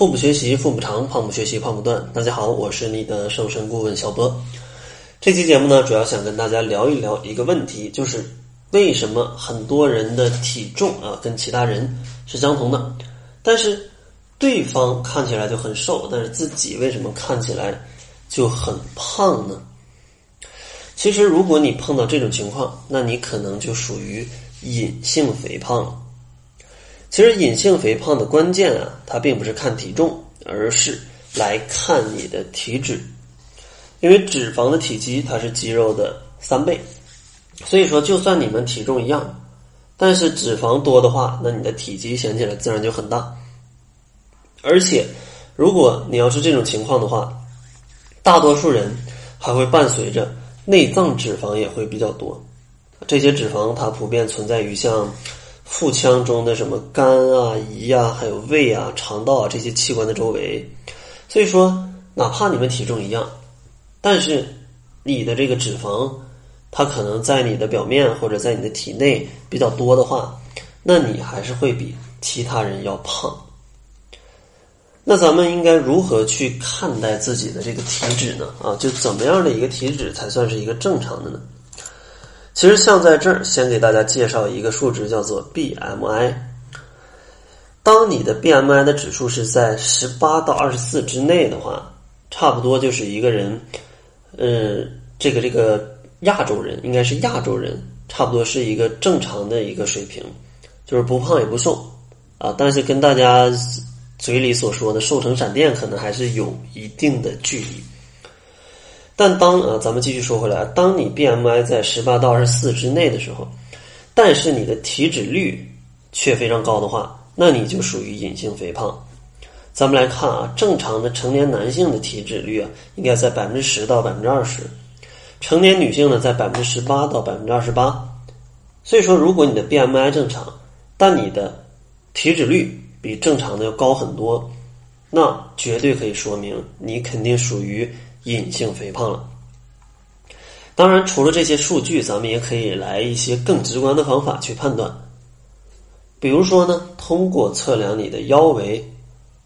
腹部学习腹部长，胖不学习胖不断。大家好，我是你的瘦身顾问小波。这期节目呢，主要想跟大家聊一聊一个问题，就是为什么很多人的体重啊跟其他人是相同的，但是对方看起来就很瘦，但是自己为什么看起来就很胖呢？其实，如果你碰到这种情况，那你可能就属于隐性肥胖了。其实隐性肥胖的关键啊，它并不是看体重，而是来看你的体脂。因为脂肪的体积它是肌肉的三倍，所以说就算你们体重一样，但是脂肪多的话，那你的体积显起来自然就很大。而且，如果你要是这种情况的话，大多数人还会伴随着内脏脂肪也会比较多。这些脂肪它普遍存在于像。腹腔中的什么肝啊、胰啊，还有胃啊、肠道啊这些器官的周围，所以说，哪怕你们体重一样，但是你的这个脂肪，它可能在你的表面或者在你的体内比较多的话，那你还是会比其他人要胖。那咱们应该如何去看待自己的这个体脂呢？啊，就怎么样的一个体脂才算是一个正常的呢？其实像在这儿，先给大家介绍一个数值，叫做 BMI。当你的 BMI 的指数是在十八到二十四之内的话，差不多就是一个人，呃，这个这个亚洲人应该是亚洲人，差不多是一个正常的一个水平，就是不胖也不瘦啊。但是跟大家嘴里所说的瘦成闪电，可能还是有一定的距离。但当啊，咱们继续说回来，当你 BMI 在十八到二十四之内的时候，但是你的体脂率却非常高的话，那你就属于隐性肥胖。咱们来看啊，正常的成年男性的体脂率啊，应该在百分之十到百分之二十，成年女性呢在百分之十八到百分之二十八。所以说，如果你的 BMI 正常，但你的体脂率比正常的要高很多，那绝对可以说明你肯定属于。隐性肥胖了。当然，除了这些数据，咱们也可以来一些更直观的方法去判断。比如说呢，通过测量你的腰围、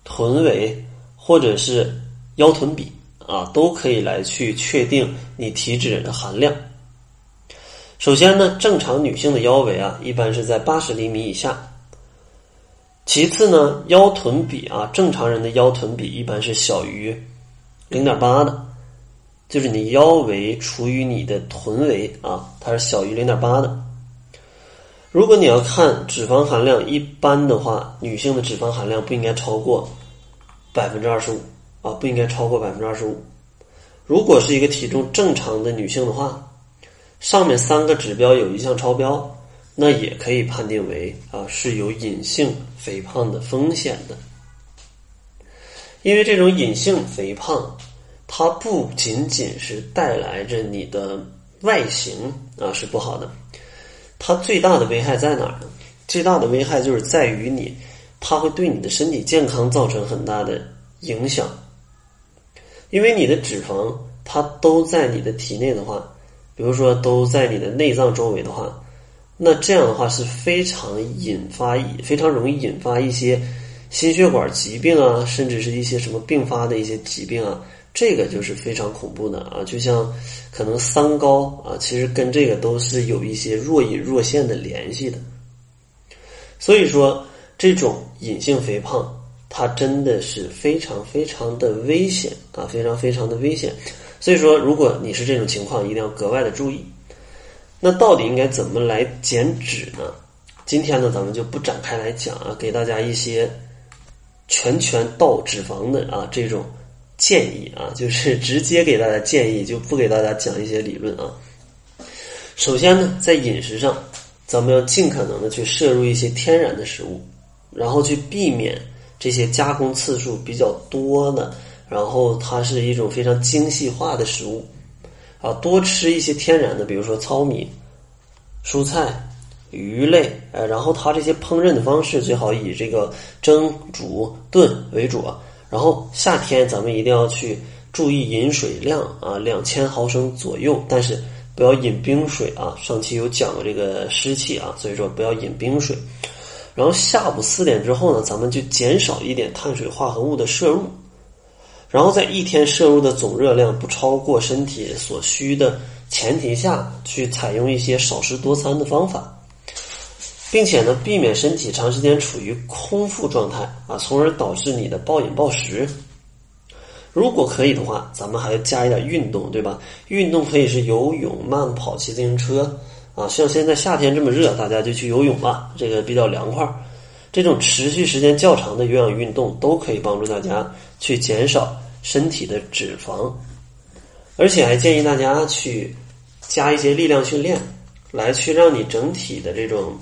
臀围或者是腰臀比啊，都可以来去确定你体脂的含量。首先呢，正常女性的腰围啊，一般是在八十厘米以下。其次呢，腰臀比啊，正常人的腰臀比一般是小于。零点八的，就是你腰围除以你的臀围啊，它是小于零点八的。如果你要看脂肪含量，一般的话，女性的脂肪含量不应该超过百分之二十五啊，不应该超过百分之二十五。如果是一个体重正常的女性的话，上面三个指标有一项超标，那也可以判定为啊是有隐性肥胖的风险的。因为这种隐性肥胖，它不仅仅是带来着你的外形啊是不好的，它最大的危害在哪儿呢？最大的危害就是在于你，它会对你的身体健康造成很大的影响。因为你的脂肪它都在你的体内的话，比如说都在你的内脏周围的话，那这样的话是非常引发非常容易引发一些。心血管疾病啊，甚至是一些什么并发的一些疾病啊，这个就是非常恐怖的啊！就像可能三高啊，其实跟这个都是有一些若隐若现的联系的。所以说，这种隐性肥胖，它真的是非常非常的危险啊，非常非常的危险。所以说，如果你是这种情况，一定要格外的注意。那到底应该怎么来减脂呢？今天呢，咱们就不展开来讲啊，给大家一些。全全倒脂肪的啊，这种建议啊，就是直接给大家建议，就不给大家讲一些理论啊。首先呢，在饮食上，咱们要尽可能的去摄入一些天然的食物，然后去避免这些加工次数比较多的，然后它是一种非常精细化的食物啊，多吃一些天然的，比如说糙米、蔬菜。鱼类，呃，然后它这些烹饪的方式最好以这个蒸、煮、炖为主啊。然后夏天咱们一定要去注意饮水量啊，两千毫升左右，但是不要饮冰水啊。上期有讲过这个湿气啊，所以说不要饮冰水。然后下午四点之后呢，咱们就减少一点碳水化合物的摄入，然后在一天摄入的总热量不超过身体所需的前提下去采用一些少食多餐的方法，并且呢，避免身体长时间处于空腹状态啊，从而导致你的暴饮暴食。如果可以的话，咱们还要加一点运动，对吧？运动可以是游泳、慢跑、骑自行车。啊，像现在夏天这么热，大家就去游泳吧，这个比较凉快。这种持续时间较长的有氧运动都可以帮助大家去减少身体的脂肪，而且还建议大家去加一些力量训练，来去让你整体的这种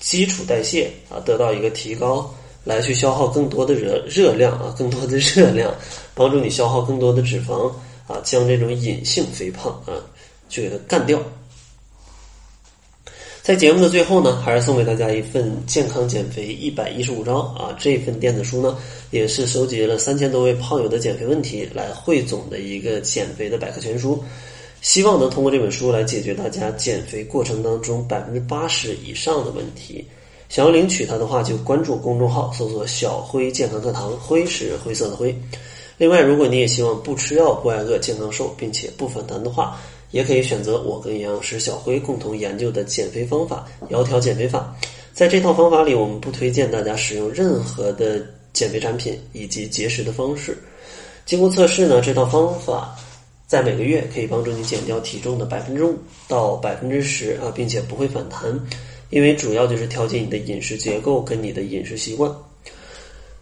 基础代谢啊得到一个提高，来去消耗更多的热热量啊，更多的热量，帮助你消耗更多的脂肪啊，将这种隐性肥胖啊去给它干掉。在节目的最后呢，还是送给大家一份健康减肥一百一十五招啊！这份电子书呢，也是收集了三千多位胖友的减肥问题来汇总的一个减肥的百科全书，希望能通过这本书来解决大家减肥过程当中百分之八十以上的问题。想要领取它的话，就关注公众号，搜索“小辉健康课堂”，辉是灰色的灰。另外，如果你也希望不吃药、不挨饿、健康瘦，并且不反弹的话，也可以选择我跟营养师小辉共同研究的减肥方法——窈窕减肥法。在这套方法里，我们不推荐大家使用任何的减肥产品以及节食的方式。经过测试呢，这套方法在每个月可以帮助你减掉体重的百分之五到百分之十啊，并且不会反弹，因为主要就是调节你的饮食结构跟你的饮食习惯。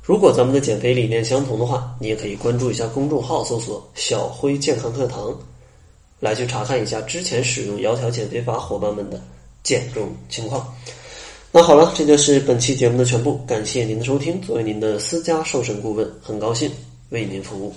如果咱们的减肥理念相同的话，你也可以关注一下公众号，搜索“小辉健康课堂”。来去查看一下之前使用窈窕减肥法伙伴们的减重情况。那好了，这就是本期节目的全部，感谢您的收听。作为您的私家瘦身顾问，很高兴为您服务。